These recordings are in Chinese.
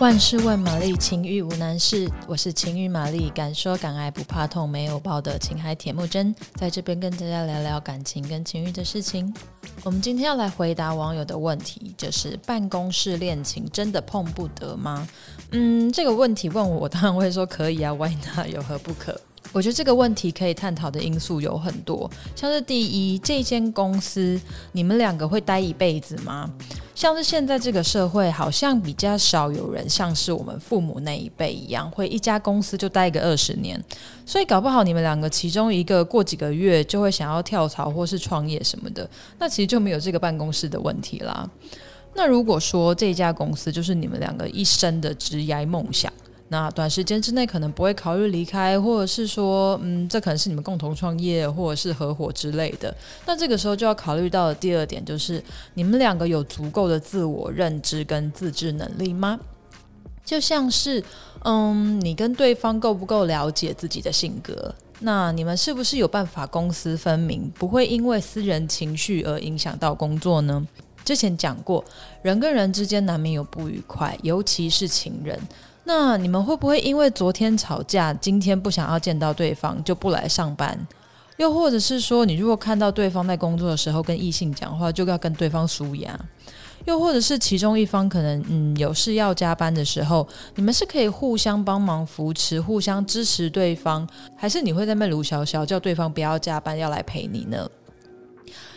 万事问玛丽，情欲无难事。我是情欲玛丽，敢说敢爱不怕痛，没有抱的情海铁木真，在这边跟大家聊聊感情跟情欲的事情。我们今天要来回答网友的问题，就是办公室恋情真的碰不得吗？嗯，这个问题问我，我当然会说可以啊，Why not？有何不可？我觉得这个问题可以探讨的因素有很多，像是第一，这间公司你们两个会待一辈子吗？像是现在这个社会，好像比较少有人像是我们父母那一辈一样，会一家公司就待个二十年，所以搞不好你们两个其中一个过几个月就会想要跳槽或是创业什么的，那其实就没有这个办公室的问题啦。那如果说这家公司就是你们两个一生的职业梦想，那短时间之内可能不会考虑离开，或者是说，嗯，这可能是你们共同创业，或者是合伙之类的。那这个时候就要考虑到的第二点，就是你们两个有足够的自我认知跟自制能力吗？就像是，嗯，你跟对方够不够了解自己的性格？那你们是不是有办法公私分明，不会因为私人情绪而影响到工作呢？之前讲过，人跟人之间难免有不愉快，尤其是情人。那你们会不会因为昨天吵架，今天不想要见到对方就不来上班？又或者是说，你如果看到对方在工作的时候跟异性讲话，就要跟对方输压？又或者是其中一方可能嗯有事要加班的时候，你们是可以互相帮忙扶持、互相支持对方，还是你会在那边卢小小叫对方不要加班，要来陪你呢？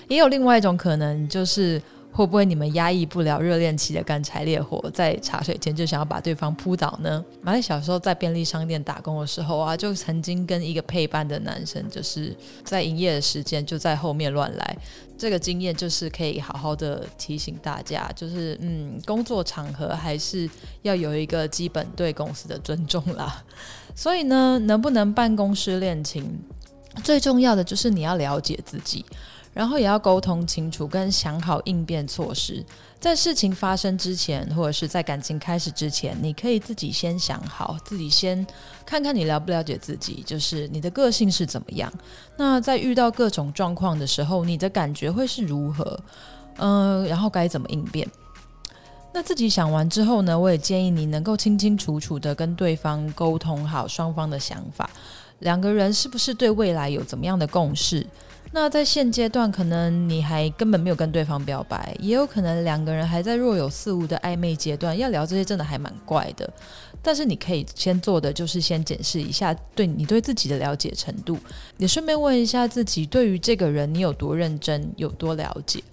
也有另外一种可能，就是。会不会你们压抑不了热恋期的干柴烈火，在茶水间就想要把对方扑倒呢？玛丽小时候在便利商店打工的时候啊，就曾经跟一个配班的男生，就是在营业的时间就在后面乱来。这个经验就是可以好好的提醒大家，就是嗯，工作场合还是要有一个基本对公司的尊重啦。所以呢，能不能办公室恋情，最重要的就是你要了解自己。然后也要沟通清楚，跟想好应变措施。在事情发生之前，或者是在感情开始之前，你可以自己先想好，自己先看看你了不了解自己，就是你的个性是怎么样。那在遇到各种状况的时候，你的感觉会是如何？嗯、然后该怎么应变？那自己想完之后呢，我也建议你能够清清楚楚的跟对方沟通好双方的想法，两个人是不是对未来有怎么样的共识？那在现阶段，可能你还根本没有跟对方表白，也有可能两个人还在若有似无的暧昧阶段，要聊这些真的还蛮怪的。但是你可以先做的就是先检视一下对你对自己的了解程度，也顺便问一下自己，对于这个人你有多认真，有多了解。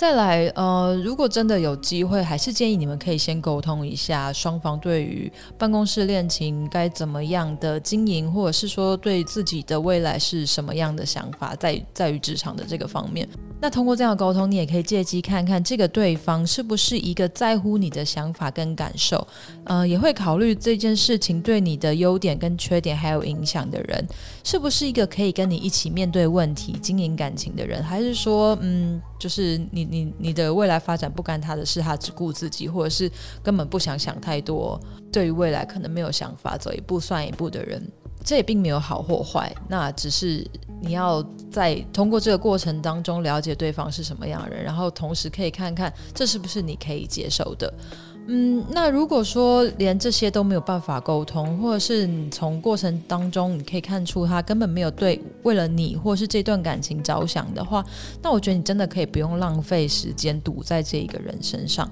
再来，呃，如果真的有机会，还是建议你们可以先沟通一下双方对于办公室恋情该怎么样的经营，或者是说对自己的未来是什么样的想法，在在于职场的这个方面。那通过这样的沟通，你也可以借机看看这个对方是不是一个在乎你的想法跟感受，呃，也会考虑这件事情对你的优点跟缺点还有影响的人，是不是一个可以跟你一起面对问题、经营感情的人，还是说，嗯，就是你你你的未来发展不干他的事，他只顾自己，或者是根本不想想太多，对于未来可能没有想法，走一步算一步的人。这也并没有好或坏，那只是你要在通过这个过程当中了解对方是什么样的人，然后同时可以看看这是不是你可以接受的。嗯，那如果说连这些都没有办法沟通，或者是你从过程当中你可以看出他根本没有对为了你或是这段感情着想的话，那我觉得你真的可以不用浪费时间堵在这一个人身上。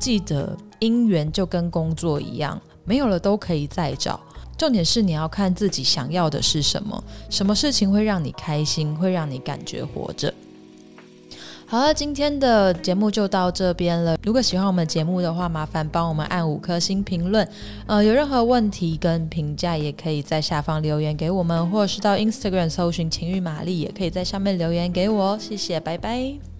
记得姻缘就跟工作一样，没有了都可以再找。重点是你要看自己想要的是什么，什么事情会让你开心，会让你感觉活着。好了，今天的节目就到这边了。如果喜欢我们节目的话，麻烦帮我们按五颗星评论。呃，有任何问题跟评价，也可以在下方留言给我们，或者是到 Instagram 搜寻情欲玛丽，也可以在上面留言给我。谢谢，拜拜。